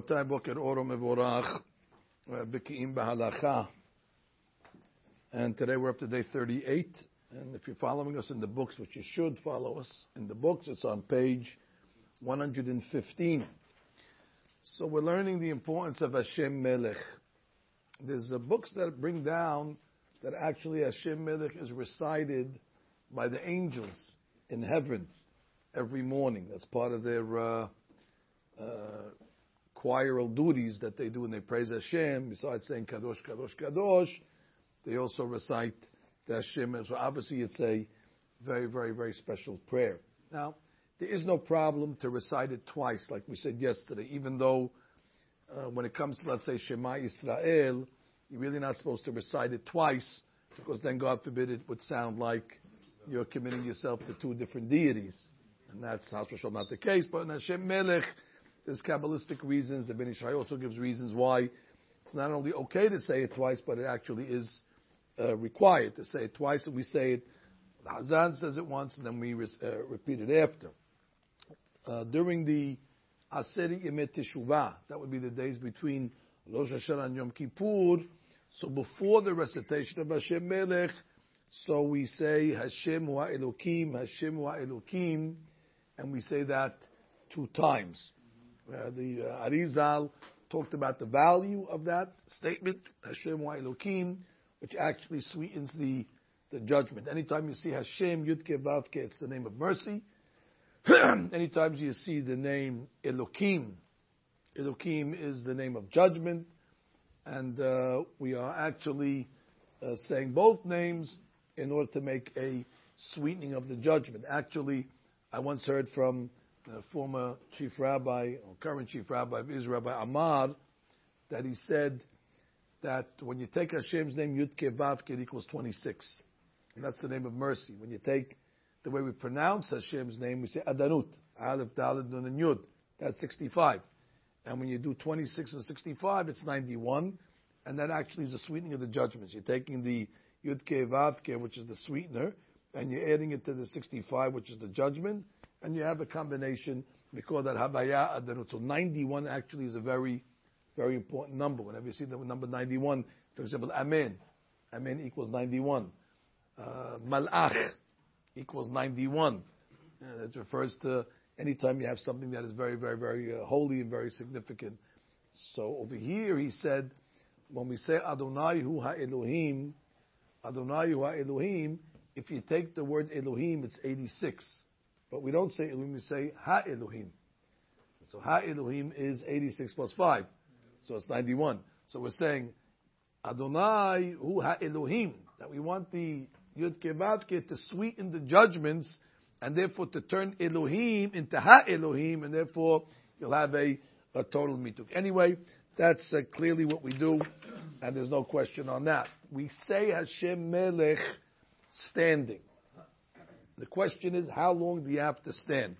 רבותיי, בוקר אור ומבורך, בקיאים בהלכה. And today we're up to day 38. And if you're following us in the books, which you should follow us in the books, it's on page 115. So we're learning the importance of Hashem Melech. There's uh, books that bring down that actually Hashem Melech is recited by the angels in heaven every morning. That's part of their uh, uh, choiral duties that they do when they praise Hashem. Besides saying Kadosh, Kadosh, Kadosh, they also recite the Hashem. And so obviously it's a very, very, very special prayer. Now, there is no problem to recite it twice, like we said yesterday, even though uh, when it comes to, let's say, Shema Israel, you're really not supposed to recite it twice, because then, God forbid, it would sound like you're committing yourself to two different deities. And that's not the case, but in Hashem Melech, there's Kabbalistic reasons. The Ben Ish Chai also gives reasons why it's not only okay to say it twice, but it actually is uh, required to say it twice. And we say it, the Hazan says it once, and then we uh, repeat it after. Uh, during the Aseri Emet Teshuvah, that would be the days between Rosh Hashanah and Yom Kippur. So before the recitation of Hashem Melech, so we say Hashem wa Elokim, Hashem wa Elokim, and we say that two times. Uh, the uh, Arizal talked about the value of that statement, Hashem wa Elokim, which actually sweetens the, the judgment. Anytime you see Hashem, Yudke Vavke, it's the name of mercy. Anytime you see the name Elokim, Elokim is the name of judgment. And uh, we are actually uh, saying both names in order to make a sweetening of the judgment. Actually, I once heard from the former chief rabbi, or current chief rabbi of Israel, Rabbi Amar, that he said that when you take Hashem's name, Yud Kevavke, it equals 26. And that's the name of mercy. When you take the way we pronounce Hashem's name, we say Adanut, Aleph, Dalet, Nun, and Yud. That's 65. And when you do 26 and 65, it's 91. And that actually is the sweetening of the judgments. You're taking the Yud Vavke, which is the sweetener, and you're adding it to the 65, which is the judgment, and you have a combination. We call that Habaya Adanut. So 91 actually is a very, very important number. Whenever you see the number 91, for example, Amen. Amen equals 91. Uh, Malach equals 91. And it refers to anytime you have something that is very, very, very uh, holy and very significant. So over here he said, when we say Adonai hu ha-Elohim, Adonai hu ha-Elohim, if you take the word Elohim, it's 86. But we don't say Elohim, we say Ha-Elohim. So Ha-Elohim is 86 plus 5. So it's 91. So we're saying Adonai hu ha-Elohim, that we want the Yud Kevavke to sweeten the judgments and therefore to turn Elohim into Ha-Elohim and therefore you'll have a, a total mituk. Anyway, that's uh, clearly what we do and there's no question on that. We say Hashem Melech standing. The question is, how long do you have to stand?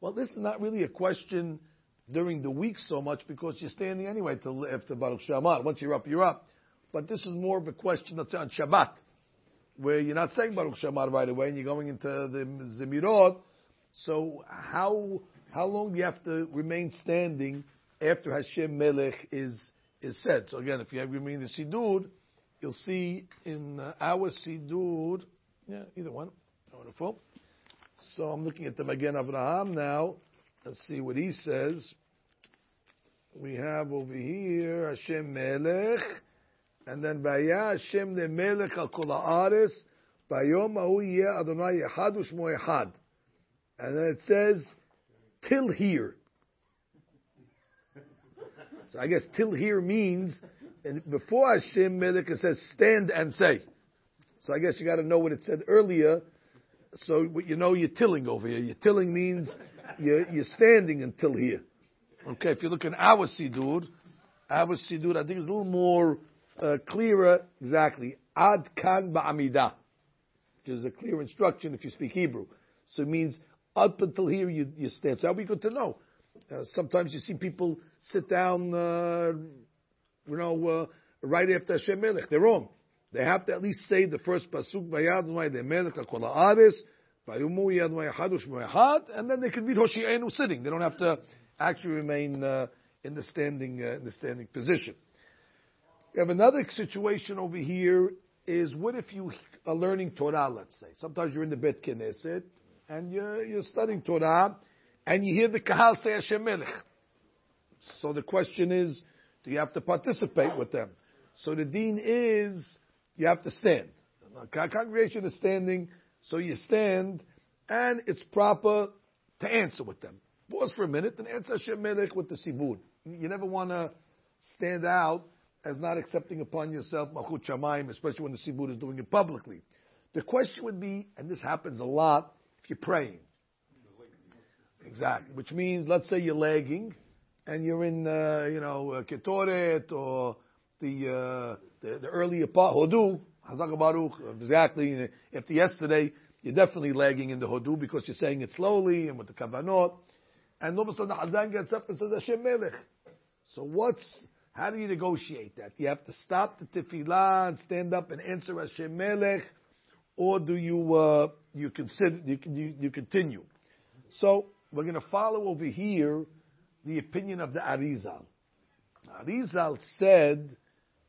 Well, this is not really a question during the week so much because you're standing anyway till after Baruch She'amar. Once you're up, you're up. But this is more of a question that's on Shabbat, where you're not saying Baruch She'amar right away and you're going into the Zemirot. So how how long do you have to remain standing after Hashem Melech is is said? So again, if you have remain the Sidur, you'll see in our Sidur yeah, either one. Wonderful. So I'm looking at the Magen Abraham now. Let's see what he says. We have over here Hashem Melech, and then Vaya Hashem the Melech al Kol Haaretz, Bayom Ahu Adonai Echad Ushmo Echad. And then it says, till here. So I guess till here means, and before Hashem Melech it says stand and say. So I guess you got to know what it said earlier. So you know you're tilling over here. Your tilling means you're, you're standing until here. Okay, if you look in our sidur, our sidur I think it's a little more uh, clearer. Exactly, ad kan ba'amida, which is a clear instruction if you speak Hebrew. So it means up until here you, you stand. So that would be good to know. Uh, sometimes you see people sit down, uh, you know, uh, right after Hashem Melech. They're wrong. They have to at least say the first pasuk Vayadonai the Melech Kol Haaretz Vayumu Yadonai Hadush Moehad, and then they can read Hoshi'enu sitting. They don't have to actually remain uh, in the standing uh, in the standing position. We have another situation over here. Is what if you are learning Torah? Let's say sometimes you're in the Bet Knesset and you're, you're studying Torah, and you hear the Kahal say Hashem Melech. So the question is, do you have to participate with them? So the deen is you have to stand. The congregation is standing, so you stand, and it's proper to answer with them. Pause for a minute and answer Hashem Melech with the Sibud. You never want to stand out as not accepting upon yourself Malchut Shamayim, especially when the Sibud is doing it publicly. The question would be, and this happens a lot, if you're praying. Exactly. Which means, let's say you're lagging, and you're in, uh, you know, uh, Ketoret, or the, uh, the, the earlier part, Hodu, Baruch, exactly. If yesterday, you're definitely lagging in the Hodu because you're saying it slowly and with the Kavanot. And all of a sudden the Hazan gets up and says Hashem Melech. So what's, how do you negotiate that? You have to stop the tefillah and stand up and answer Hashem Melech, or do you, uh, you consider, you, you, you continue? So we're going to follow over here the opinion of the Arizal. Arizal said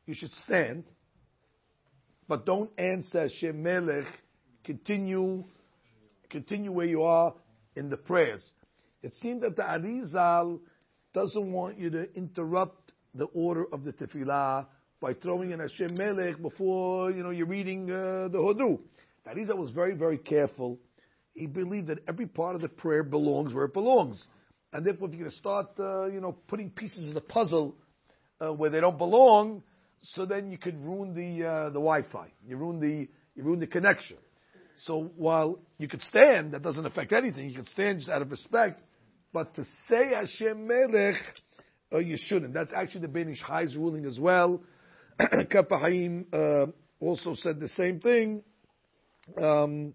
you should stand, but don't answer Hashem Melech. Continue, continue where you are in the prayers. It seems that the Arizal doesn't want you to interrupt the order of the tefillah by throwing in Hashem Melech before you know you're reading uh, the Hodu. The Arizal was very very careful. He believed that every part of the prayer belongs where it belongs, and therefore if you're going to start uh, you know putting pieces of the puzzle uh, where they don't belong, so then you could ruin the uh, the Wi-Fi. You ruin the you ruin the connection. So while you could stand, that doesn't affect anything. You could stand just out of respect. But to say Hashem Melech, uh, you shouldn't. That's actually the Ben Ish Chai's ruling as well. Kaf HaChaim uh, also said the same thing. Um,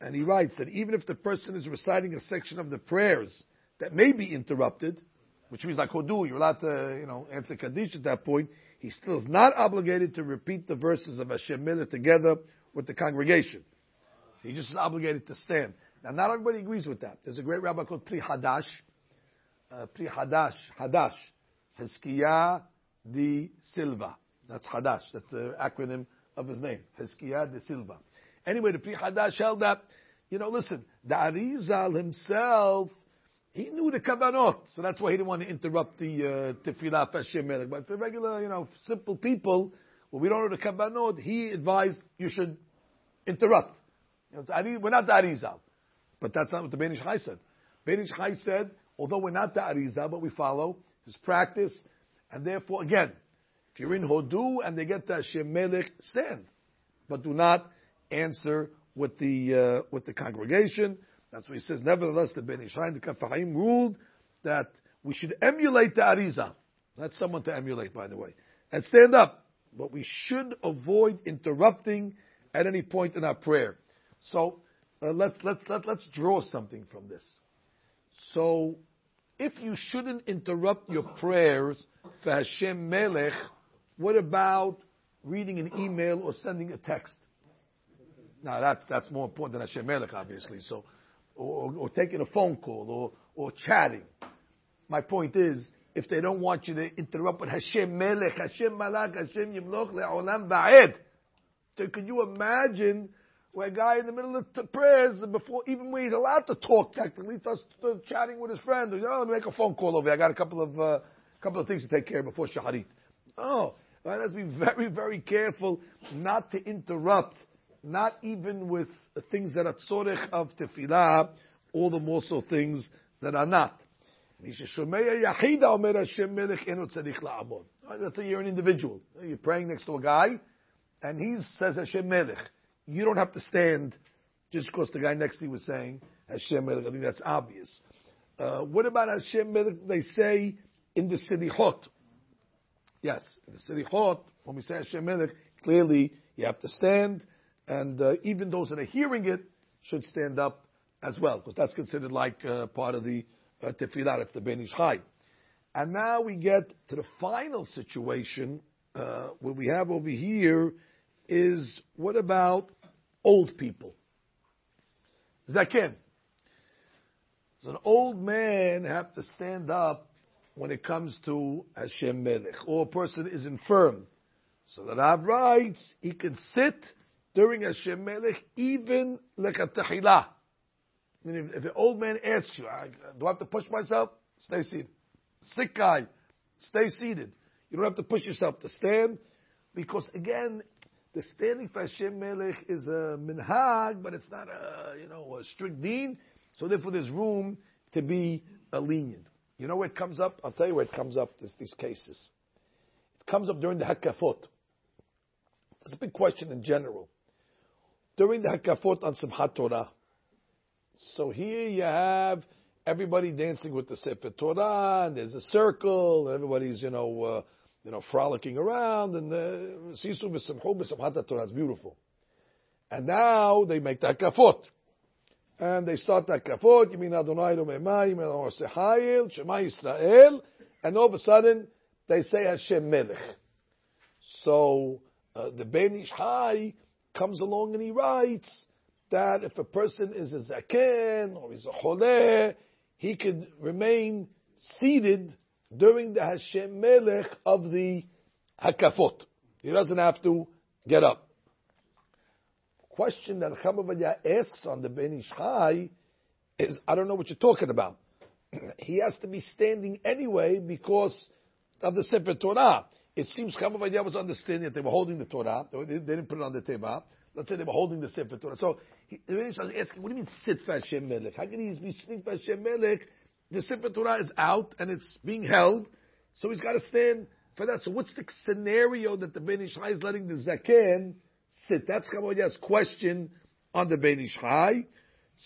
and he writes that even if the person is reciting a section of the prayers that may be interrupted, which means like Hodu, you're allowed to, you know, answer Kaddish at that point, he still is not obligated to repeat the verses of Hashem Melech together with the congregation. He just is obligated to stand. Now, not everybody agrees with that. There's a great rabbi called Pri Hadash. Uh, Pri Hadash, Hadash, Hezkiah de Silva. That's Hadash. That's the acronym of his name. Hezkiah de Silva. Anyway, the Pri Hadash held that, you know, listen, the Arizal himself, he knew the Kavanot, so that's why he didn't want to interrupt the uh, Tefillah Hashem. But for regular, you know, simple people, when we don't know the Kavanot, he advised you should interrupt. You know, we're not the Arizal. But that's not what the Ben Ish Chai said. Ben Ish Chai said, although we're not the Arizal, but we follow his practice, and therefore, again, if you're in Hodu and they get the Hashem Melech, stand. But do not answer with the, uh, with the congregation. That's what he says. Nevertheless, the Ben Ish Chai and the Kaf ruled that we should emulate the Arizal. That's someone to emulate, by the way. And stand up. But we should avoid interrupting at any point in our prayer. So uh, let's let's let, let's draw something from this. So, if you shouldn't interrupt your prayers for Hashem Melech, what about reading an email or sending a text? Now that's that's more important than Hashem Melech, obviously. So, or, or taking a phone call or or chatting. My point is, if they don't want you to interrupt with Hashem Melech, Hashem Malach, Hashem Yimloch Le'olam Ba'ed, so could you imagine where a guy in the middle of the prayers, before even when he's allowed to talk technically, starts, chatting with his friend. You know, let me make a phone call over. Here. I got a couple of uh, couple of things to take care of before shaharit. Oh, has to be very very careful not to interrupt, not even with things that are tzorech of tefillah, all the more so things that are not. Let's say you're an individual. You're praying next to a guy, and he says Hashem Melech you don't have to stand just because the guy next to you was saying Hashem Melech. I think that's obvious. Uh, what about Hashem Melech? They say in the Selichot. Yes, in the Selichot, when we say Hashem Melech, clearly you have to stand, and uh, even those that are hearing it should stand up as well, because that's considered like uh, part of the uh, tefillah. It's the Ben Ish Chai. And now we get to the final situation uh, where we have over here is what about old people? Zaken. Does an old man have to stand up when it comes to Hashem Melech, or a person is infirm. So the Rav writes, he can sit during Hashem Melech, even like a tahila. I mean, if, if the old man asks you, do I have to push myself? Stay seated. Sick guy, stay seated. You don't have to push yourself to stand, because again, the standing for Hashem Melech is a minhag, but it's not a, you know, a strict deen. So therefore there's room to be a lenient. You know where it comes up? I'll tell you where it comes up, this, these cases. It comes up during the Hakafot. It's a big question in general. During the Hakafot on Simchat Torah. So here you have everybody dancing with the Sefer Torah, and there's a circle, and everybody's, you know, uh, you know, frolicking around, and the Sisu B'Simchu B'Simchat Torah is beautiful. And now they make the Hakafot and they start that kafot, you mean Adonai Romemayim, or Sehayil, Shema Yisrael, and all of a sudden they say Hashem Melech. So uh, the Ben Ish Chai comes along and he writes that if a person is a zaken or he's a choleh, he could remain seated during the Hashem Melech of the Hakafot. He doesn't have to get up question that Chamavadia asks on the Ben Ish Chai is, I don't know what you're talking about. he has to be standing anyway because of the Sefer Torah. It seems Chama Chamavadia was understanding that they were holding the Torah. They, didn't put it on the Teva. Let's say they were holding the Sefer Torah. So he, the was asking, what do you mean sit for Hashem Melech? How can he be sitting for Hashem Melech? The Sefer Torah is out and it's being held, so he's got to stand for that. So what's the scenario that the Ben Ish Chai is letting the Zaken sit. That's Chamoyah's question on the Ben Ish Chai.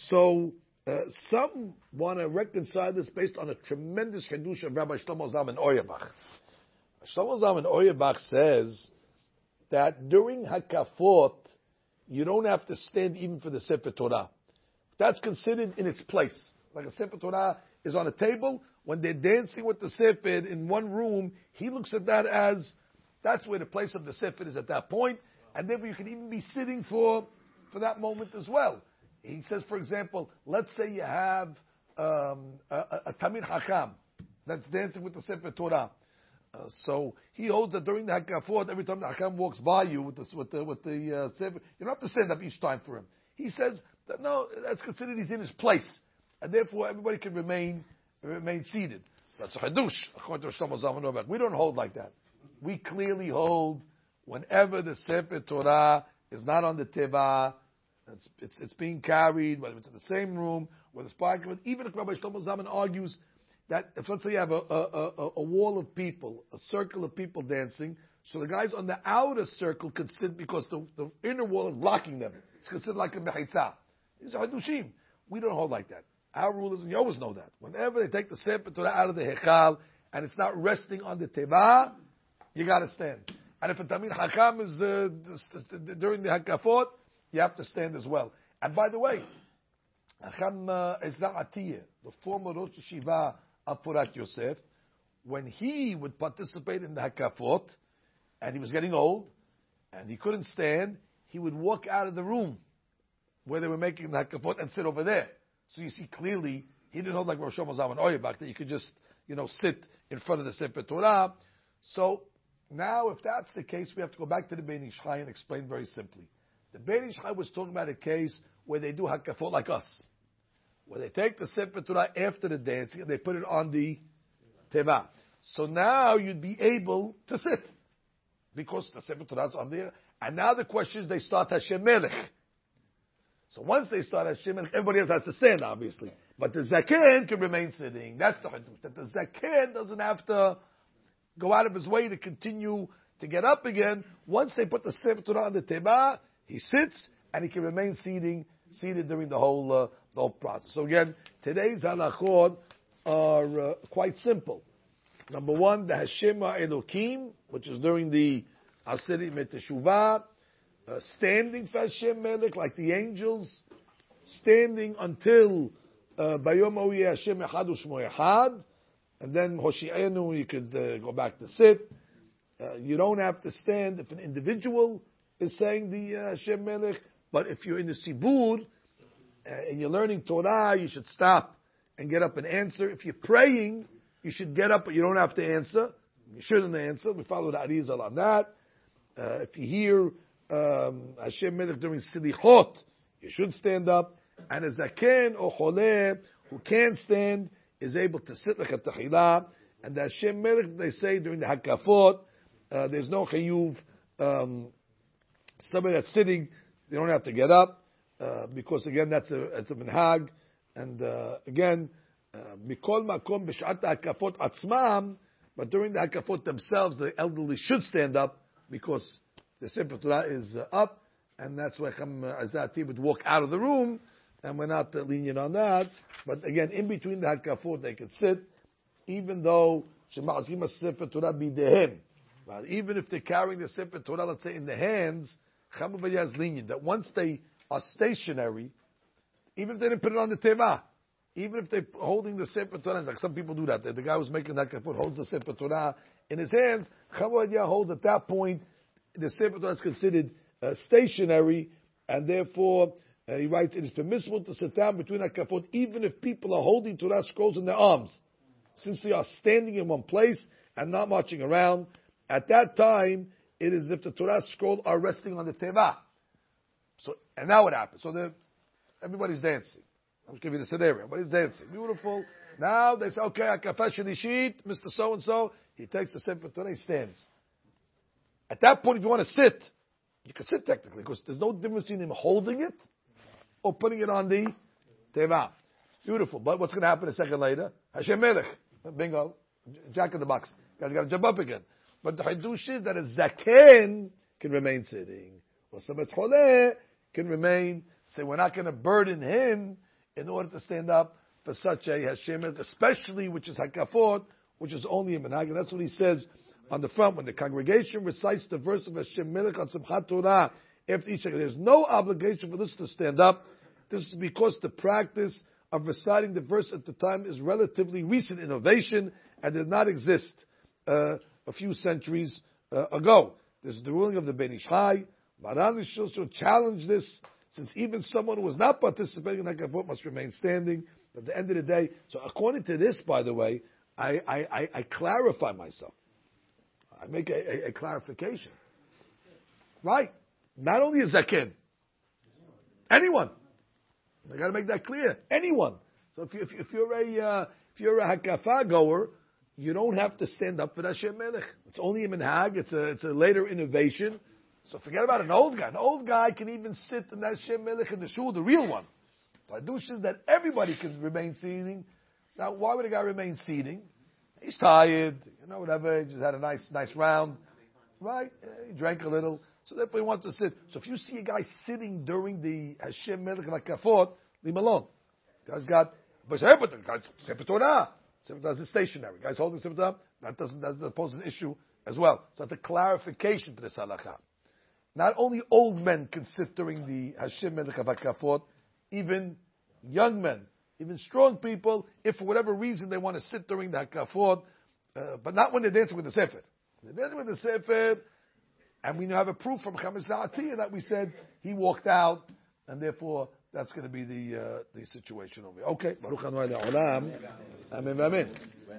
So uh, some want to reconcile this based on a tremendous Hadush of Rabbi Shlomo Zalman Auerbach. Shlomo Zalman Auerbach says that during Hakafot, you don't have to stand even for the Sefer Torah. That's considered in its place. Like a Sefer Torah is on a table, when they're dancing with the Sefer in one room, he looks at that as that's where the place of the Sefer is at that point. and therefore you can even be sitting for for that moment as well. He says, for example, let's say you have um, a, a, Talmid Hakam that's dancing with the Sefer Torah. Uh, so he holds that during the Hakafot, every time the Hakam walks by you with the with the, with the uh, Sefer, you don't have to stand up each time for him. He says that no, that's considered he's in his place, and therefore everybody can remain remain seated. So that's a hadush according to We don't hold like that. We clearly hold whenever the Sefer Torah is not on the Teva, it's, it's, it's, being carried, whether it's in the same room, whether it's parking, even if Rabbi Shlomo Zalman argues that if let's say you have a, a, a, a, wall of people, a circle of people dancing, so the guys on the outer circle could sit because the, the inner wall is blocking them. It's considered like a mechitza. These are hadushim. We don't hold like that. Our rule is, and you always know that, whenever they take the Sefer Torah out of the Hechal and it's not resting on the Teva, you got to stand. And if a Talmid Hakam is uh, during the Hakafot, you have to stand as well. And by the way, Hakam uh, Ezra Atiyah, the former Rosh Yeshiva of Porat Yosef, when he would participate in the Hakafot, and he was getting old, and he couldn't stand, he would walk out of the room where they were making the Hakafot and sit over there. So you see clearly, he didn't hold like Rosh Hashanah and Auerbach, that you could just, you know, sit in front of the Sefer Torah. So now, if that's the case, we have to go back to the Ben Ish Chai and explain very simply. The Ben Ish Chai was talking about a case where they do hakafot like us, where they take the Sefer Torah after the dancing and they put it on the teva. So now you'd be able to sit because the Sefer Torah is on there. And now the question is they start Hashem Melech. So once they start Hashem Melech, everybody else has to stand, obviously. But the Zaken can remain sitting. That's the Hadush. That the Zaken doesn't have to go out of his way to continue to get up again. Once they put the Sefer Torah on the Teba, he sits and he can remain seating, seated during the whole, uh, the whole process. So again, today's halachot are uh, quite simple. Number one, the Hashema Elokim, which is during the Aseri Meteshuvah, uh, standing for Hashem Melech, like the angels, standing until uh, Bayom Hashem Echad Ushmo Echad, and then Hoshi'enu, you could uh, go back to sit. Uh, you don't have to stand if an individual is saying the uh, Hashem Melech, but if you're in the Sibur uh, and you're learning Torah, you should stop and get up and answer. If you're praying, you should get up, but you don't have to answer. You shouldn't answer. We follow the Arizal on that. Uh, if you hear um, Hashem Melech during Selichot, you should stand up. And a Zaken or Choleh who can't stand is able to sit like a Tahila. And the Hashem Melech, they say during the Hakafot, uh, there's no Chayuv. Um, somebody that's sitting, they don't have to get up. Uh, because again, that's a, it's a minhag. And uh, again, mikol makom b'shat hakafot atzmam, but during the hakafot themselves, the elderly should stand up because the Sefer Torah is uh, up, and that's why Cham Azati would walk out of the room, and we're not uh, lenient on that. But again, in between the hakafot, they could sit, even though Shema Azkim Sefer Torah bidehem. But even if they're carrying the Sefer Torah, let's say in the hands, Cham is lenient that once they are stationary, even if they didn't put it on the teva, even if they're holding the Sefer Torah, like some people do that. The guy who's making that kaput holds the Sefer Torah in his hands. Chavadia holds at that point, the Sefer Torah is considered uh, stationary, and therefore, uh, he writes, it is permissible to sit down between kaput even if people are holding Torah scrolls in their arms. Since they are standing in one place and not marching around, at that time, it is if the Torah scroll are resting on the teva. So, and now what happens? So the, everybody's dancing. I'm just giving you the scenario. Everybody's dancing. Beautiful. Now they say, okay, Akafash sheet, Mr. So and so. He takes the Sefer Torah, he stands. At that point, if you want to sit, you can sit technically, because there's no difference between him holding it or putting it on the teva. Beautiful. But what's going to happen a second later? Hashem Melech. Bingo. Jack in the box. Guys got to jump up again. But the Hadush is that a Zaken can remain sitting. Or some Choleh can remain. Say, we're not going to burden him in order to stand up for such a Hashem, especially which is Hakafot, which is only a Menag. And that's what he says on the front when the congregation recites the verse of Hashem Melech on Simchat Torah after each There's no obligation for this to stand up. This is because the practice of reciting the verse at the time is relatively recent innovation and did not exist uh, a few centuries uh, ago. This is the ruling of the Ben Ish Chai. Maran challenge this since even someone who was not participating in that kavod must remain standing. At the end of the day, so according to this, by the way, I, I, I, I clarify myself. I make a, a, a, clarification. Right? Not only a zaken, anyone. I got to make that clear. Anyone. So if, you, if, if you're a uh, if you're a hakafa goer, you don't have to stand up for Hashem Melech. It's only a minhag. It's a it's a later innovation. So forget about an old guy. An old guy can even sit in that Shem Melech in the shul, the real one. Hadush is that everybody can remain seating. Now, why would a guy remain seating? He's tired, you know, whatever. He just had a nice, nice round, right? He drank a little, so therefore he wants to sit. So if you see a guy sitting during the Hashem Melech like Kafot, leave him alone. Guy's got, but the guy's Sefer Torah. Is stationary. Guy's holding Sefer. That doesn't, that doesn't pose an issue as well. So that's a clarification to this halakha. Not only old men during the Hashem Melech Hakafot, even young men, even strong people, if for whatever reason they want to sit during the Hakafot, uh, but not when they're dancing with the Sefer. They're dancing with the Sefer, and we now have a proof from Chametz Atiyah that we said he walked out, and therefore that's going to be the uh, the situation over here. Okay, Baruch Amen. Amen.